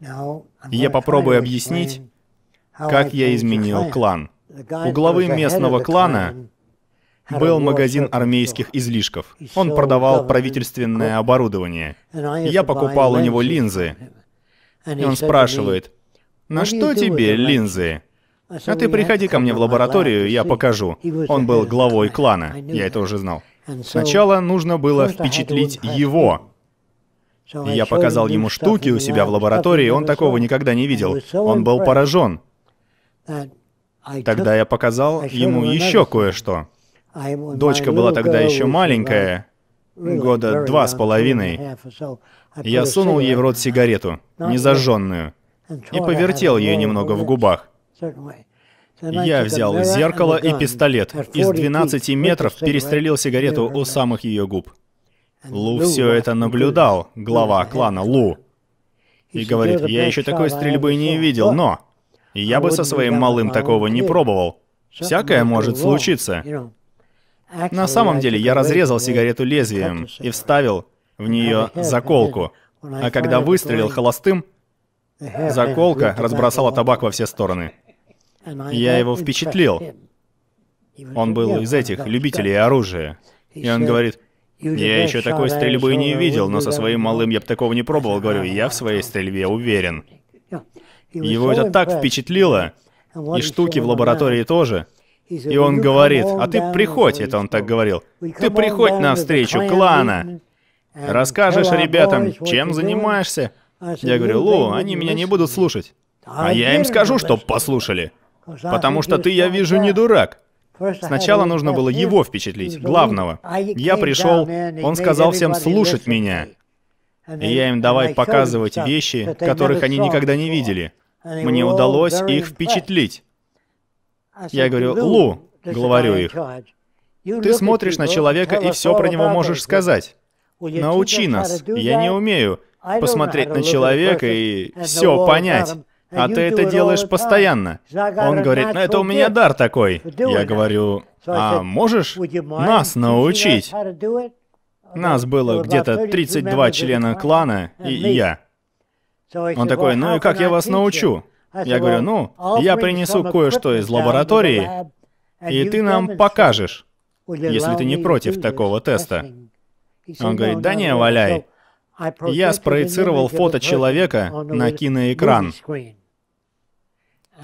И я попробую объяснить, как я изменил клан. У главы местного клана был магазин армейских излишков. Он продавал правительственное оборудование. Я покупал у него линзы. И он спрашивает, «На что тебе линзы?» А ты приходи ко мне в лабораторию, я покажу. Он был главой клана, я это уже знал. Сначала нужно было впечатлить его. И я показал ему штуки у себя в лаборатории, он такого никогда не видел. Он был поражен. Тогда я показал ему еще кое-что. Дочка была тогда еще маленькая, года два с половиной. Я сунул ей в рот сигарету, незажженную, и повертел ее немного в губах. Я взял зеркало и пистолет. Из 12 метров перестрелил сигарету у самых ее губ. Лу все это наблюдал, глава клана Лу. И говорит, я еще такой стрельбы не видел, но... Я бы со своим малым такого не пробовал. Всякое может случиться. На самом деле, я разрезал сигарету лезвием и вставил в нее заколку. А когда выстрелил холостым, заколка разбросала табак во все стороны. Я его впечатлил. Он был из этих любителей оружия. И он говорит, я еще такой стрельбы не видел, но со своим малым я бы такого не пробовал. Говорю, я в своей стрельбе уверен. Его это так впечатлило, и штуки в лаборатории тоже. И он говорит, а ты приходь, это он так говорил, ты приходь на встречу клана, расскажешь ребятам, чем занимаешься. Я говорю, Лу, они меня не будут слушать. А я им скажу, чтоб послушали. Потому что ты, я вижу, не дурак. Сначала нужно было его впечатлить, главного. Я пришел, он сказал всем слушать меня. И я им давай показывать вещи, которых они никогда не видели. Мне удалось их впечатлить. Я говорю, Лу, говорю их, ты смотришь на человека и все про него можешь сказать. Научи нас. Я не умею посмотреть на человека и все понять. А ты это делаешь постоянно. Он говорит, ну это у меня дар такой. Я говорю, а можешь нас научить? Нас было где-то 32 члена клана и я. Он такой, ну и как я вас научу? Я говорю, ну, я принесу кое-что из лаборатории, и ты нам покажешь, если ты не против такого теста. Он говорит, да не, валяй. Я спроецировал фото человека на киноэкран.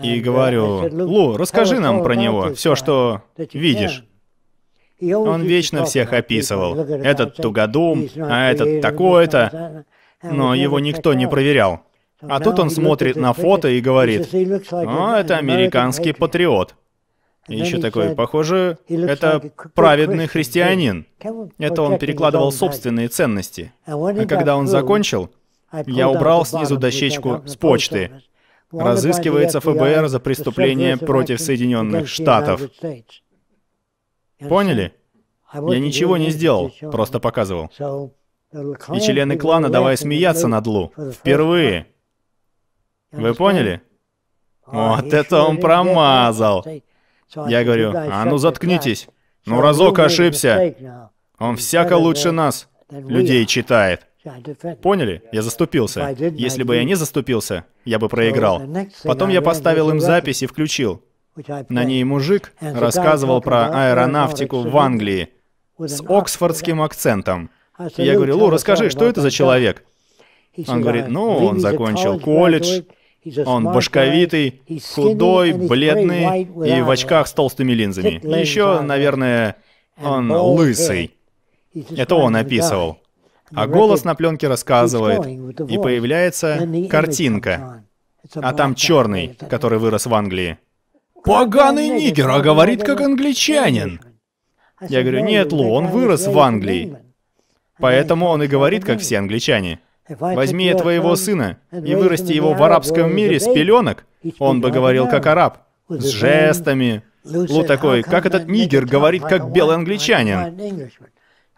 И говорю, Лу, расскажи нам про него, все, что видишь. Он вечно всех описывал. Этот тугодум, а этот такой-то. Но его никто не проверял. А тут он смотрит на фото и говорит, «О, это американский патриот». И еще такой, похоже, это праведный христианин. Это он перекладывал собственные ценности. А когда он закончил, я убрал снизу дощечку с почты. Разыскивается ФБР за преступление против Соединенных Штатов. Поняли? Я ничего не сделал, просто показывал. И члены клана давай смеяться над Лу. Впервые. Вы поняли? Вот это он промазал. Я говорю, а ну заткнитесь. Ну разок ошибся. Он всяко лучше нас, людей читает. Поняли? Я заступился. Если бы я не заступился, я бы проиграл. Потом я поставил им запись и включил. На ней мужик рассказывал про аэронавтику в Англии с оксфордским акцентом. Я говорю, Лу, расскажи, что это за человек? Он говорит, ну, он закончил колледж, он башковитый, худой, бледный и в очках с толстыми линзами. Еще, наверное, он лысый. Это он описывал. А голос на пленке рассказывает, и появляется картинка. А там черный, который вырос в Англии. «Поганый нигер, а говорит как англичанин!» Я говорю, нет, Лу, он вырос в Англии. Поэтому он и говорит, как все англичане. Возьми твоего сына и вырасти его в арабском мире с пеленок, он бы говорил как араб, с жестами. Лу такой, как этот нигер говорит как белый англичанин.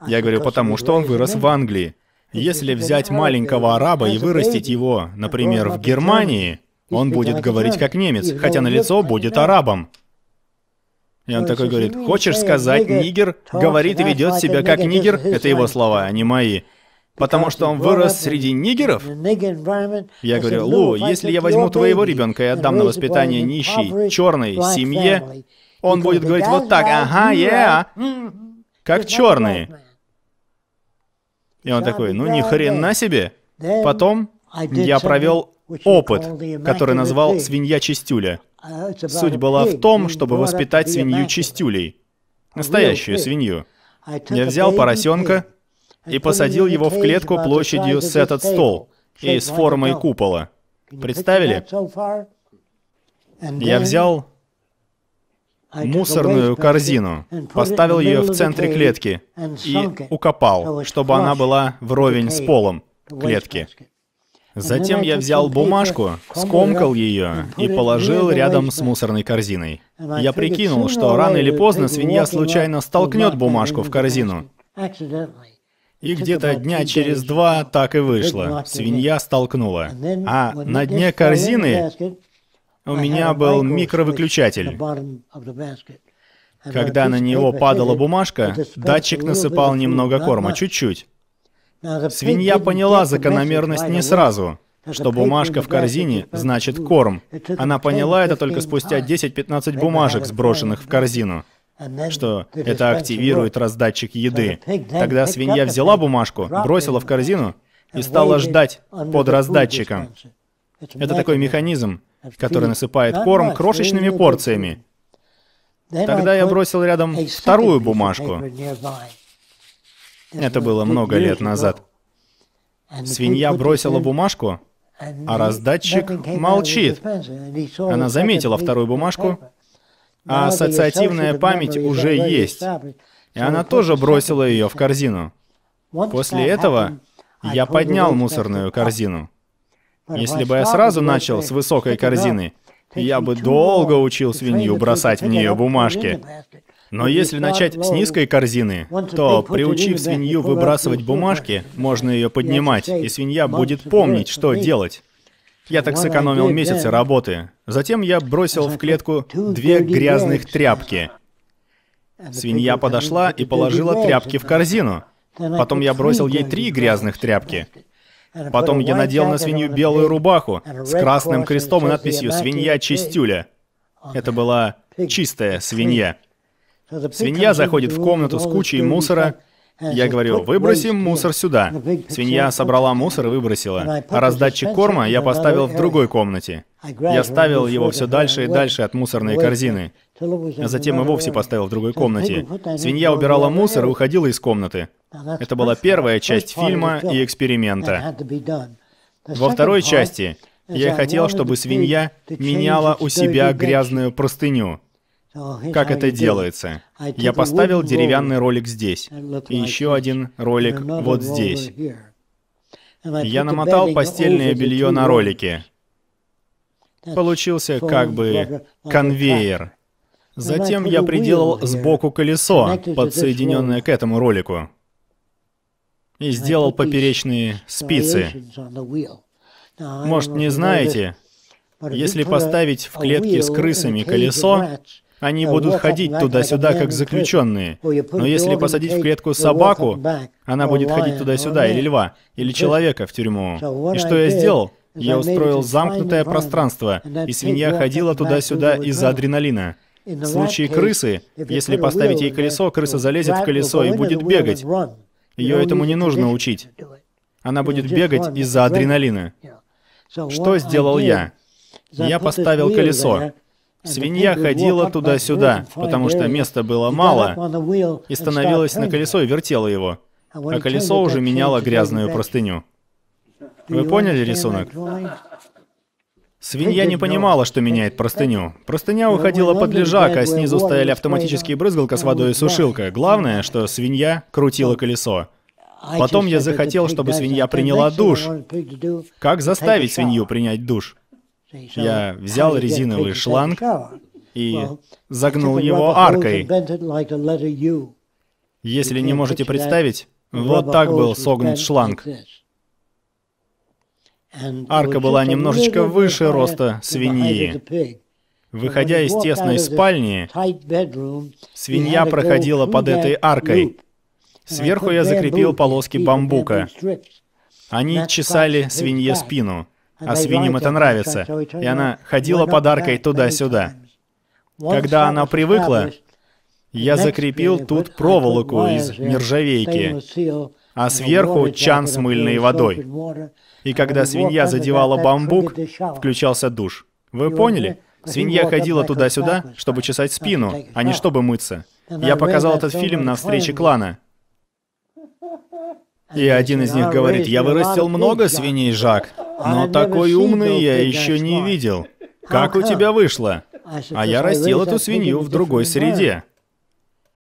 Я говорю, потому что он вырос в Англии. Если взять маленького араба и вырастить его, например, в Германии, он будет говорить как немец, хотя на лицо будет арабом. И он такой говорит, хочешь сказать, нигер говорит и ведет себя как нигер? Это его слова, а не мои. Потому что он вырос среди нигеров? Я говорю, Лу, если я возьму твоего ребенка и отдам на воспитание нищей, черной семье, он будет говорить вот так, ага, я, yeah. как черные. И он такой, ну ни хрена себе. Потом я провел опыт, который назвал «свинья-чистюля». Суть была в том, чтобы воспитать свинью чистюлей. Настоящую свинью. Я взял поросенка и посадил его в клетку площадью с этот стол и с формой купола. Представили? Я взял мусорную корзину, поставил ее в центре клетки и укопал, чтобы она была вровень с полом клетки. Затем я взял бумажку, скомкал ее и положил рядом с мусорной корзиной. Я прикинул, что рано или поздно свинья случайно столкнет бумажку в корзину. И где-то дня через два так и вышло. Свинья столкнула. А на дне корзины у меня был микровыключатель. Когда на него падала бумажка, датчик насыпал немного корма, чуть-чуть. Свинья поняла закономерность не сразу, что бумажка в корзине значит корм. Она поняла это только спустя 10-15 бумажек, сброшенных в корзину что это активирует раздатчик еды. Тогда свинья взяла бумажку, бросила в корзину и стала ждать под раздатчиком. Это такой механизм, который насыпает корм крошечными порциями. Тогда я бросил рядом вторую бумажку. Это было много лет назад. Свинья бросила бумажку, а раздатчик молчит. Она заметила вторую бумажку, а ассоциативная память уже есть. И она тоже бросила ее в корзину. После этого я поднял мусорную корзину. Если бы я сразу начал с высокой корзины, я бы долго учил свинью бросать в нее бумажки. Но если начать с низкой корзины, то, приучив свинью выбрасывать бумажки, можно ее поднимать, и свинья будет помнить, что делать. Я так сэкономил месяцы работы. Затем я бросил в клетку две грязных тряпки. Свинья подошла и положила тряпки в корзину. Потом я бросил ей три грязных тряпки. Потом я надел на свинью белую рубаху с красным крестом и надписью «Свинья чистюля». Это была чистая свинья. Свинья заходит в комнату с кучей мусора. Я говорю, выбросим мусор сюда. Свинья собрала мусор и выбросила. А раздатчик корма я поставил в другой комнате. Я ставил его все дальше и дальше от мусорной корзины. А затем и вовсе поставил в другой комнате. Свинья убирала мусор и уходила из комнаты. Это была первая часть фильма и эксперимента. Во второй части я хотел, чтобы свинья меняла у себя грязную простыню. Как это делается? Я поставил деревянный ролик здесь, и еще один ролик вот здесь. Я намотал постельное белье на ролике. Получился как бы конвейер. Затем я приделал сбоку колесо, подсоединенное к этому ролику. И сделал поперечные спицы. Может, не знаете, если поставить в клетке с крысами колесо, они будут ходить туда-сюда, как заключенные. Но если посадить в клетку собаку, она будет ходить туда-сюда, или льва, или человека в тюрьму. И что я сделал? Я устроил замкнутое пространство, и свинья ходила туда-сюда из-за адреналина. В случае крысы, если поставить ей колесо, крыса залезет в колесо и будет бегать. Ее этому не нужно учить. Она будет бегать из-за адреналина. Что сделал я? Я поставил колесо. Свинья ходила туда-сюда, потому что места было мало, и становилась на колесо и вертела его. А колесо уже меняло грязную простыню. Вы поняли рисунок? Свинья не понимала, что меняет простыню. Простыня уходила под лежак, а снизу стояли автоматические брызгалка с водой и сушилка. Главное, что свинья крутила колесо. Потом я захотел, чтобы свинья приняла душ. Как заставить свинью принять душ? Я взял резиновый шланг и загнул его аркой. Если не можете представить, вот так был согнут шланг. Арка была немножечко выше роста свиньи. Выходя из тесной спальни, свинья проходила под этой аркой. Сверху я закрепил полоски бамбука. Они чесали свинье спину, а свиньям это нравится, и она ходила подаркой туда-сюда. Когда она привыкла, я закрепил тут проволоку из нержавейки, а сверху чан с мыльной водой. И когда свинья задевала бамбук, включался душ. Вы поняли? Свинья ходила туда-сюда, чтобы чесать спину, а не чтобы мыться. Я показал этот фильм на встрече клана. И один из них говорит, я вырастил много свиней, Жак, но такой умный я еще не видел. Как у тебя вышло? А я растил эту свинью в другой среде.